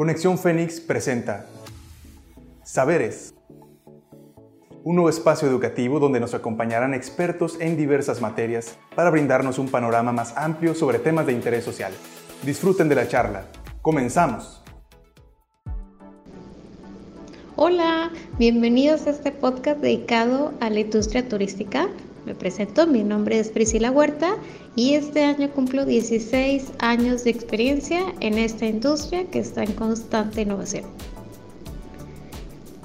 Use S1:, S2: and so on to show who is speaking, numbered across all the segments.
S1: Conexión Fénix presenta Saberes, un nuevo espacio educativo donde nos acompañarán expertos en diversas materias para brindarnos un panorama más amplio sobre temas de interés social. Disfruten de la charla. Comenzamos.
S2: Hola, bienvenidos a este podcast dedicado a la industria turística. Me presento, mi nombre es Priscila Huerta y este año cumplo 16 años de experiencia en esta industria que está en constante innovación.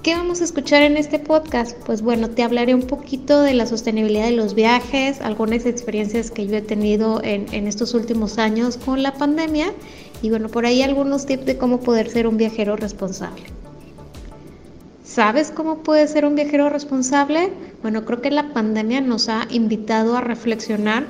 S2: ¿Qué vamos a escuchar en este podcast? Pues bueno, te hablaré un poquito de la sostenibilidad de los viajes, algunas experiencias que yo he tenido en, en estos últimos años con la pandemia y bueno, por ahí algunos tips de cómo poder ser un viajero responsable. ¿Sabes cómo puede ser un viajero responsable? Bueno, creo que la pandemia nos ha invitado a reflexionar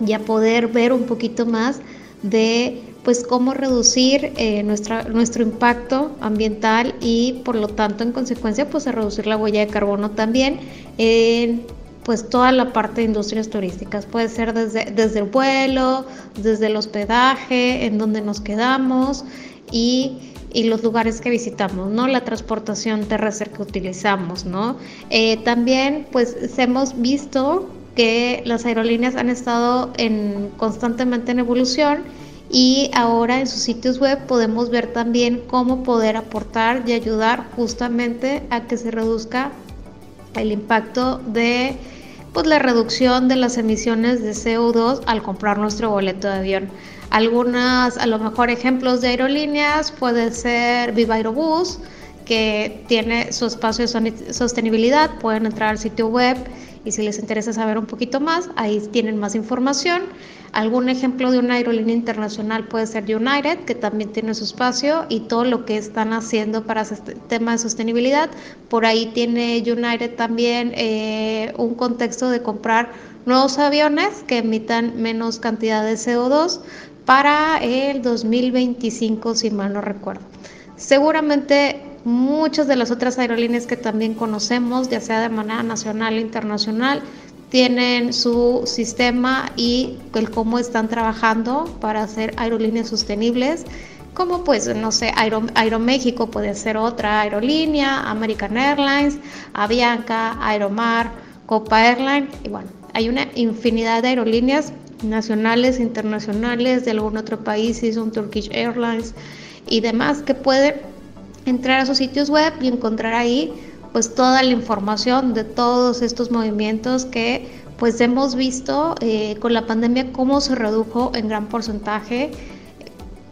S2: y a poder ver un poquito más de pues cómo reducir eh, nuestra, nuestro impacto ambiental y por lo tanto en consecuencia pues a reducir la huella de carbono también en pues toda la parte de industrias turísticas. Puede ser desde, desde el vuelo, desde el hospedaje, en donde nos quedamos y y los lugares que visitamos, ¿no? La transportación terrestre que utilizamos, ¿no? Eh, también, pues, hemos visto que las aerolíneas han estado en, constantemente en evolución y ahora en sus sitios web podemos ver también cómo poder aportar y ayudar justamente a que se reduzca el impacto de pues la reducción de las emisiones de CO2 al comprar nuestro boleto de avión. Algunas, a lo mejor ejemplos de aerolíneas puede ser Viva Aerobús, que tiene su espacio de sostenibilidad, pueden entrar al sitio web y si les interesa saber un poquito más, ahí tienen más información. Algún ejemplo de una aerolínea internacional puede ser United, que también tiene su espacio y todo lo que están haciendo para este tema de sostenibilidad. Por ahí tiene United también eh, un contexto de comprar nuevos aviones que emitan menos cantidad de CO2 para el 2025, si mal no recuerdo. Seguramente muchas de las otras aerolíneas que también conocemos, ya sea de manera nacional e internacional, tienen su sistema y el cómo están trabajando para hacer aerolíneas sostenibles, como pues, no sé, Aeroméxico puede ser otra aerolínea, American Airlines, Avianca, Aeromar, Copa Airlines, y bueno, hay una infinidad de aerolíneas nacionales, internacionales, de algún otro país, si son Turkish Airlines y demás, que pueden entrar a sus sitios web y encontrar ahí pues toda la información de todos estos movimientos que pues hemos visto eh, con la pandemia cómo se redujo en gran porcentaje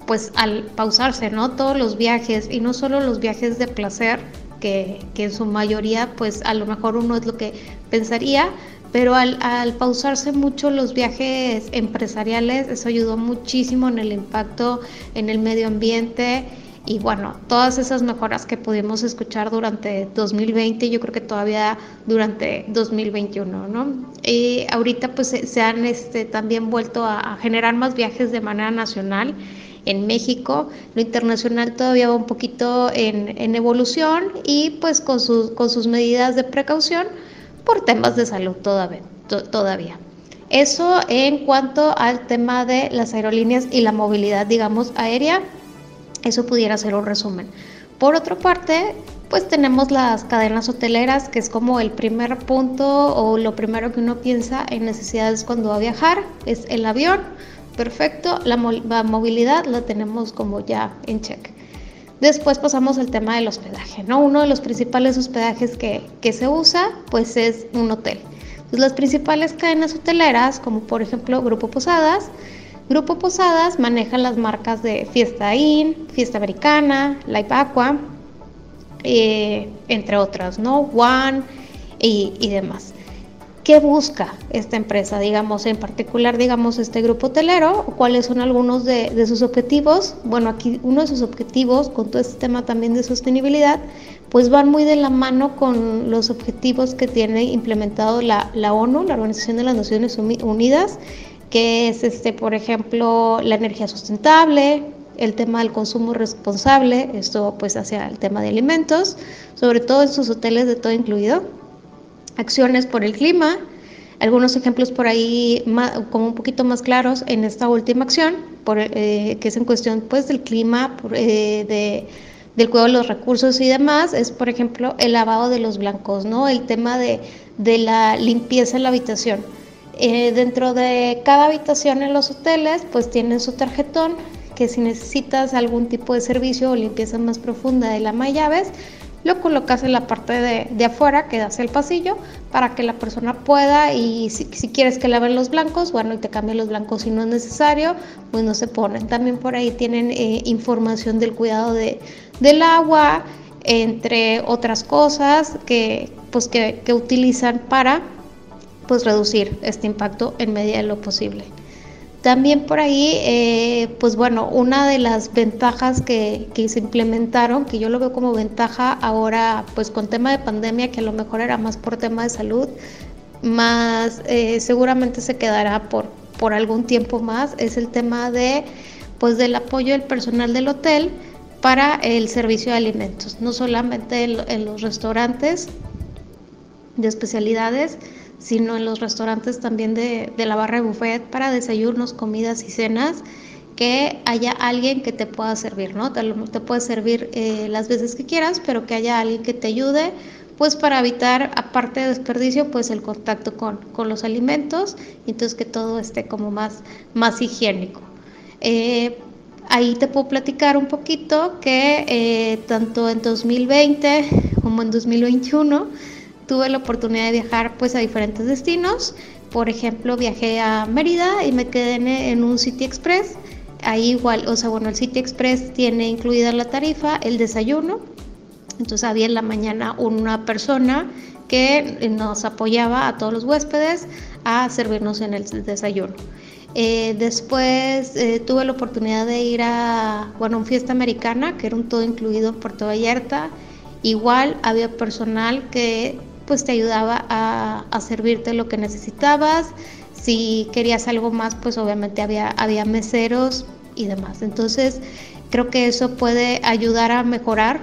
S2: pues al pausarse, ¿no? Todos los viajes y no solo los viajes de placer, que, que en su mayoría pues a lo mejor uno es lo que pensaría, pero al, pausarse mucho los viajes empresariales, eso ayudó muchísimo en el impacto en el medio ambiente y bueno, todas esas mejoras que pudimos escuchar durante 2020, yo creo que todavía durante 2021, ¿no? Y ahorita pues se, han este, también vuelto a, generar más viajes de manera nacional en México, lo internacional todavía va un poquito en, en evolución y pues con, sus con sus medidas de precaución, por temas de salud todavía. todavía. Eso en cuanto al tema de las aerolíneas y la movilidad, digamos, aérea, eso pudiera ser un resumen. Por otra parte, pues tenemos las cadenas hoteleras, que es como el primer punto o lo primero que uno piensa en necesidades cuando va a viajar, es el avión, perfecto, la, movilidad la tenemos como ya en check. Después pasamos al tema del hospedaje, ¿no? Uno de los principales hospedajes que, se usa, pues es un hotel. Las principales cadenas hoteleras, como por ejemplo Grupo Posadas, Grupo Posadas maneja las marcas de Fiesta Inn, Fiesta Americana, Live Aqua, eh, entre otras, ¿no? One y, y demás. ¿Qué busca esta empresa, digamos, en particular, digamos, este grupo hotelero? ¿Cuáles son algunos de, sus objetivos? Bueno, aquí uno de sus objetivos, con todo este tema también de sostenibilidad, pues van muy de la mano con los objetivos que tiene implementado la, la ONU, la Organización de las Naciones Unidas, que es, este, por ejemplo, la energía sustentable, el tema del consumo responsable, esto pues hacia el tema de alimentos, sobre todo en sus hoteles de todo incluido acciones por el clima, algunos ejemplos por ahí como un poquito más claros en esta última acción, por, eh, que es en cuestión pues del clima, eh, de, del cuidado de los recursos y demás, es por ejemplo el lavado de los blancos, ¿no? El tema de, de la limpieza en la habitación. Eh, dentro de cada habitación en los hoteles, pues tienen su tarjetón, que si necesitas algún tipo de servicio o limpieza más profunda de la llaves, lo colocas en la parte de, afuera que das el pasillo para que la persona pueda y si, quieres que laven los blancos, bueno, y te cambien los blancos si no es necesario, pues no se ponen. También por ahí tienen eh, información del cuidado de, del agua, entre otras cosas que, pues que, que utilizan para pues reducir este impacto en medida de lo posible. También por ahí, eh, pues bueno, una de las ventajas que, se implementaron, que yo lo veo como ventaja ahora, pues con tema de pandemia, que a lo mejor era más por tema de salud, más eh, seguramente se quedará por, por algún tiempo más, es el tema de, pues del apoyo del personal del hotel para el servicio de alimentos, no solamente en los restaurantes de especialidades, sino en los restaurantes también de, la barra de buffet para desayunos, comidas y cenas, que haya alguien que te pueda servir, ¿no? Te, te puede servir eh, las veces que quieras, pero que haya alguien que te ayude, pues para evitar, aparte de desperdicio, pues el contacto con, los alimentos, y entonces que todo esté como más, más higiénico. Eh, ahí te puedo platicar un poquito que eh, tanto en 2020 como en 2021, tuve la oportunidad de viajar pues a diferentes destinos. Por ejemplo, viajé a Mérida y me quedé en, un City Express. Ahí igual, o sea, bueno, el City Express tiene incluida la tarifa, el desayuno. Entonces había en la mañana una persona que nos apoyaba a todos los huéspedes a servirnos en el desayuno. Eh, después eh, tuve la oportunidad de ir a, bueno, una fiesta americana, que era un todo incluido en Puerto Vallarta. Igual había personal que pues te ayudaba a, servirte lo que necesitabas. Si querías algo más, pues obviamente había, había meseros y demás. Entonces, creo que eso puede ayudar a mejorar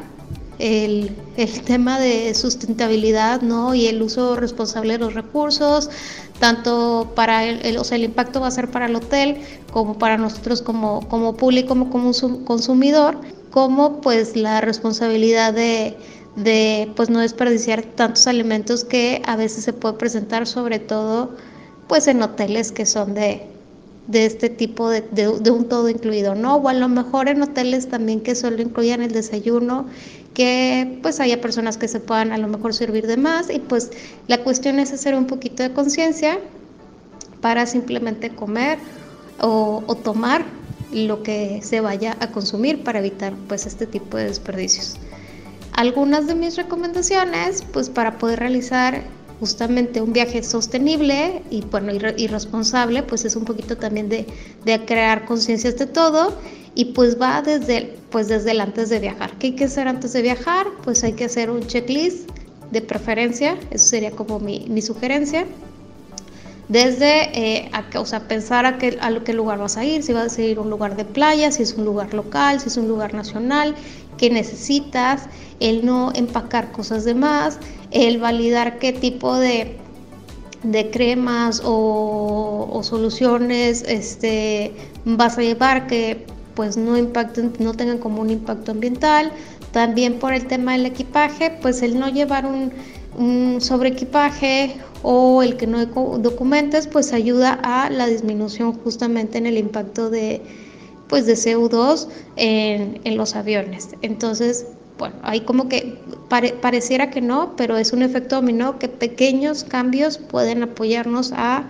S2: el, tema de sustentabilidad ¿no? y el uso responsable de los recursos, tanto para el, o sea, el impacto va a ser para el hotel como para nosotros como, como público, como, como consumidor, como pues la responsabilidad de, de pues no desperdiciar tantos alimentos que a veces se puede presentar sobre todo pues en hoteles que son de, de este tipo de, de, un todo incluido, ¿no? O a lo mejor en hoteles también que solo incluyan el desayuno, que pues haya personas que se puedan a lo mejor servir de más y pues la cuestión es hacer un poquito de conciencia para simplemente comer o, o tomar lo que se vaya a consumir para evitar pues este tipo de desperdicios. Algunas de mis recomendaciones, pues para poder realizar justamente un viaje sostenible y bueno y, responsable, pues es un poquito también de, de crear conciencias de todo y pues va desde, pues desde el antes de viajar. ¿Qué hay que hacer antes de viajar? Pues hay que hacer un checklist de preferencia, eso sería como mi, mi sugerencia. Desde eh, o sea, pensar a qué, lugar vas a ir, si vas a ir a un lugar de playa, si es un lugar local, si es un lugar nacional, qué necesitas, el no empacar cosas de más, el validar qué tipo de, de cremas o, soluciones este, vas a llevar que pues no impacten, no tengan como un impacto ambiental. También por el tema del equipaje, pues el no llevar un sobre equipaje o el que no documentes, pues ayuda a la disminución justamente en el impacto de, pues de CO2 en, en los aviones. Entonces, bueno, hay como que pareciera que no, pero es un efecto dominó que pequeños cambios pueden apoyarnos a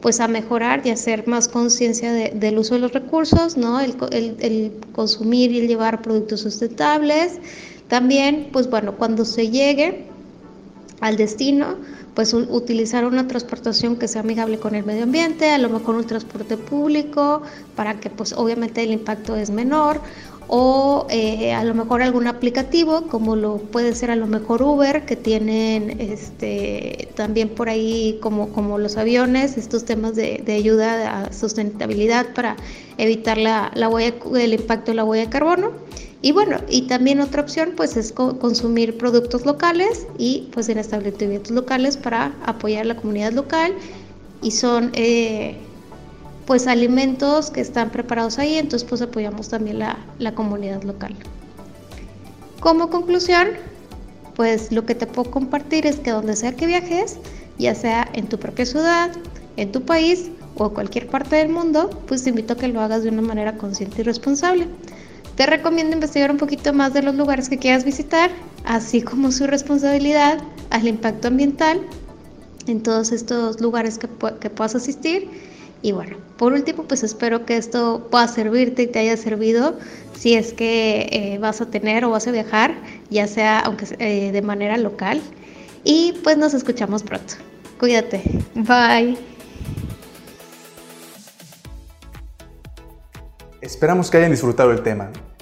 S2: pues a mejorar y hacer más conciencia del uso de los recursos, ¿no? El, el, el, consumir y el llevar productos sustentables. También, pues bueno, cuando se llegue al destino, pues utilizar una transportación que sea amigable con el medio ambiente, a lo mejor un transporte público para que pues obviamente el impacto es menor o eh, a lo mejor algún aplicativo como lo puede ser a lo mejor Uber que tienen este también por ahí como, como los aviones estos temas de, de ayuda a sustentabilidad para evitar la, la huella, el impacto de la huella de carbono y bueno, y también otra opción pues es consumir productos locales y pues en establecimientos locales para apoyar la comunidad local y son eh, pues alimentos que están preparados ahí, entonces pues apoyamos también la, la comunidad local. Como conclusión, pues lo que te puedo compartir es que donde sea que viajes, ya sea en tu propia ciudad, en tu país o cualquier parte del mundo, pues te invito a que lo hagas de una manera consciente y responsable. Te recomiendo investigar un poquito más de los lugares que quieras visitar, así como su responsabilidad al impacto ambiental en todos estos lugares que, puedas asistir. Y bueno, por último, pues espero que esto pueda servirte y te haya servido si es que eh, vas a tener o vas a viajar, ya sea aunque eh, de manera local. Y pues nos escuchamos pronto. Cuídate. Bye.
S1: Esperamos que hayan disfrutado el tema.